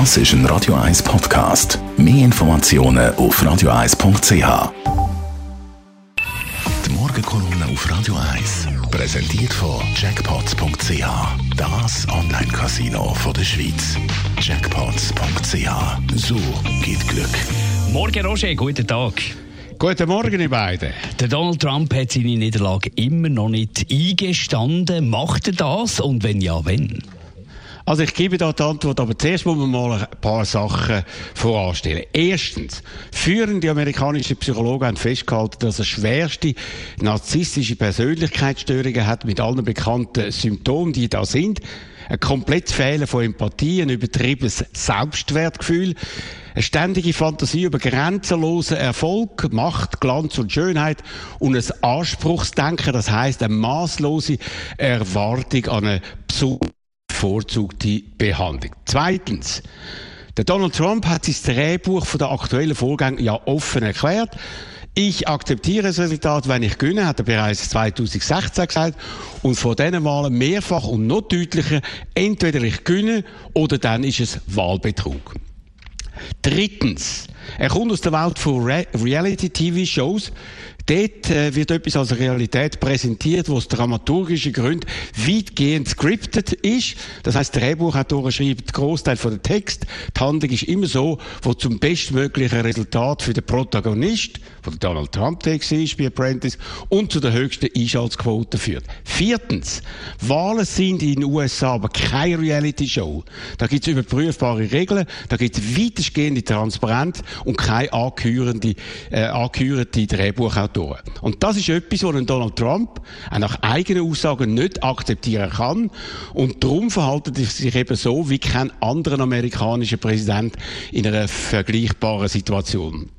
Das ist ein Radio 1 Podcast. Mehr Informationen auf radio1.ch. Die Morgenkolumne auf Radio 1 präsentiert von Jackpots.ch. Das Online-Casino der Schweiz. Jackpots.ch. So geht Glück. Morgen, Roger, guten Tag. Guten Morgen, ihr beiden. Der Donald Trump hat seine Niederlage immer noch nicht eingestanden. Macht er das? Und wenn ja, wenn? Also ich gebe da die Antwort, aber zuerst muss man mal ein paar Sachen voranstellen. Erstens, führende amerikanische Psychologen haben festgehalten, dass er schwerste narzisstische Persönlichkeitsstörungen hat mit allen bekannten Symptomen, die da sind. Ein komplettes Fehlen von Empathie, ein übertriebenes Selbstwertgefühl, eine ständige Fantasie über grenzenlosen Erfolg, Macht, Glanz und Schönheit und ein Anspruchsdenken, das heißt eine maßlose Erwartung an eine bevorzugte Behandlung. Zweitens, der Donald Trump hat sein Drehbuch von der aktuellen Vorgänge ja offen erklärt. Ich akzeptiere das Resultat, wenn ich gewinne, hat er bereits 2016 gesagt. Und vor diesen Wahlen mehrfach und noch deutlicher, entweder ich gewinne oder dann ist es Wahlbetrug. Drittens, er kommt aus der Welt von Re Reality-TV-Shows. Dort äh, wird etwas als Realität präsentiert, wo es dramaturgische Gründe weitgehend scripted ist. Das heißt, Drehbuchautoren schreiben den Großteil von der Text. Die Handlung ist immer so, wo zum bestmöglichen Resultat für den Protagonist, wo der Donald Trump Text ist bei Apprentice, und zu der höchsten Einschaltquote führt. Viertens, Wahlen sind in den USA aber keine Reality-Show. Da gibt es überprüfbare Regeln, da gibt es weitestgehende Transparenz und keine angehörende, äh, angehörende Drehbuchautoren. Diktatoren. Und das ist etwas, was Donald Trump nach eigenen Aussagen nicht akzeptieren kann. Und darum verhalten er sich eben so wie kein anderer amerikanischer Präsident in einer vergleichbaren Situation.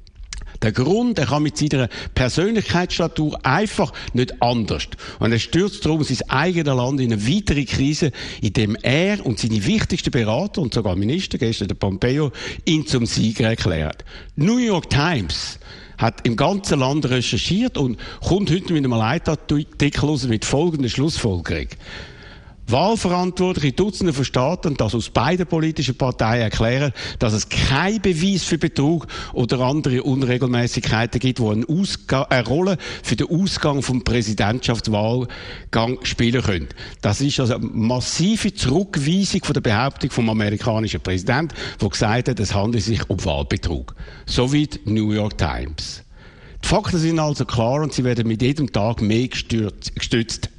Der Grund, er kann mit seiner Persönlichkeitsstatur einfach nicht anders. Und er stürzt darum sein eigenes Land in eine weitere Krise, indem er und seine wichtigsten Berater und sogar Minister, gestern der Pompeo, ihn zum Sieger erklärt. New York Times hat im ganzen Land recherchiert und kommt heute mit einem Leitartikel mit folgender Schlussfolgerung. Wahlverantwortliche Dutzende von Staaten, das aus beiden politischen Parteien erklären, dass es kein Beweis für Betrug oder andere Unregelmäßigkeiten gibt, die eine, eine Rolle für den Ausgang vom Präsidentschaftswahlgang spielen können. Das ist also eine massive Zurückweisung von der Behauptung vom amerikanischen Präsidenten, der gesagt hat, es handelt sich um Wahlbetrug. Soweit New York Times. Die Fakten sind also klar und sie werden mit jedem Tag mehr gestützt.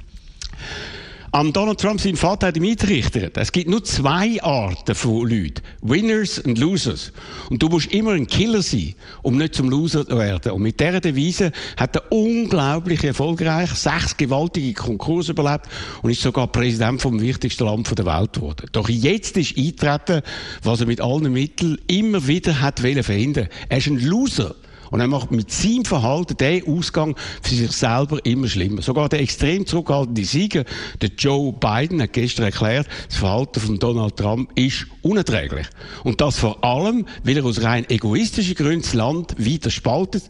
Am Donald Trump sein Vater hat ihm eingerichtet. Es gibt nur zwei Arten von Leuten. Winners und Losers. Und du musst immer ein Killer sein, um nicht zum Loser zu werden. Und mit dieser Devise hat er unglaublich erfolgreich sechs gewaltige Konkurse überlebt und ist sogar Präsident vom wichtigsten Land der Welt geworden. Doch jetzt ist eintreten, was er mit allen Mitteln immer wieder hat verhindern. Er ist ein Loser. Und er macht mit seinem Verhalten den Ausgang für sich selber immer schlimmer. Sogar der extrem zurückhaltende Sieger, der Joe Biden, hat gestern erklärt, das Verhalten von Donald Trump ist unerträglich. Und das vor allem, weil er aus rein egoistischen Gründen das Land weiter spaltet,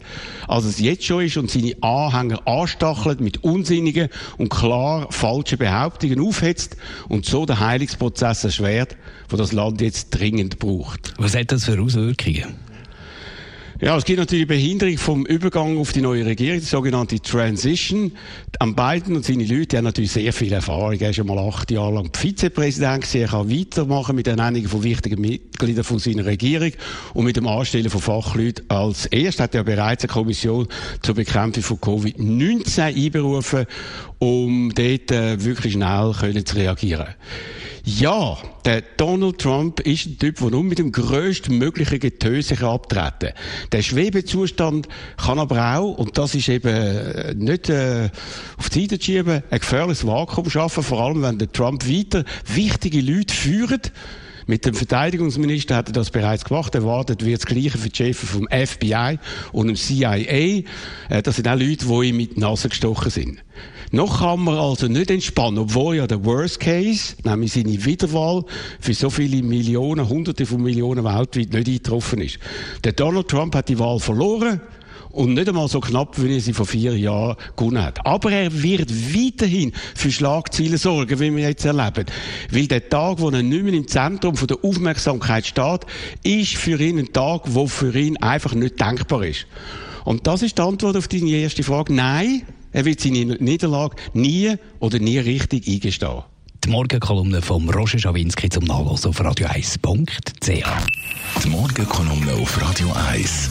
als es jetzt schon ist und seine Anhänger anstachelt mit unsinnigen und klar falschen Behauptungen aufhetzt und so den Heilungsprozess erschwert, wo das Land jetzt dringend braucht. Was hat das für Auswirkungen? Ja, es gibt natürlich Behinderung vom Übergang auf die neue Regierung, die sogenannte Transition. Am Biden und seine Leute haben natürlich sehr viel Erfahrung. Er ist schon mal acht Jahre lang Vizepräsident gewesen. Er kann weitermachen mit Ernennung von wichtigen Mitgliedern von seiner Regierung und mit dem Anstellen von Fachleuten. Als erstes hat er bereits eine Kommission zur Bekämpfung von Covid-19 einberufen, um dort äh, wirklich schnell zu reagieren. Ja, der Donald Trump ist ein Typ, der nur mit dem grösstmöglichen Getöse abtreten kann. Der Schwebezustand kann aber auch, und das ist eben äh, nicht äh, auf die Seite zu schieben, ein gefährliches Vakuum schaffen, vor allem wenn der Trump weiter wichtige Leute führt, mit dem Verteidigungsminister hat er das bereits gemacht. Erwartet wird das Gleiche für die Chefs vom FBI und dem CIA. Äh, das sind auch Leute, die ihm mit die Nase gestochen sind. Noch kann man also nicht entspannen, obwohl ja der Worst Case, nämlich seine Wiederwahl für so viele Millionen, Hunderte von Millionen weltweit nicht eingetroffen ist. Der Donald Trump hat die Wahl verloren und nicht einmal so knapp, wie er sie vor vier Jahren gewonnen hat. Aber er wird weiterhin für Schlagzeilen sorgen, wie wir jetzt erleben. Weil der Tag, wo er nicht mehr im Zentrum der Aufmerksamkeit steht, ist für ihn ein Tag, wo für ihn einfach nicht denkbar ist. Und das ist die Antwort auf deine erste Frage. Nein, er wird seine Niederlage nie oder nie richtig eingestehen. Die Morgenkolumne von Roger Schawinski zum Nachlesen auf radio1.ch. Die Morgenkolumne auf Radio 1.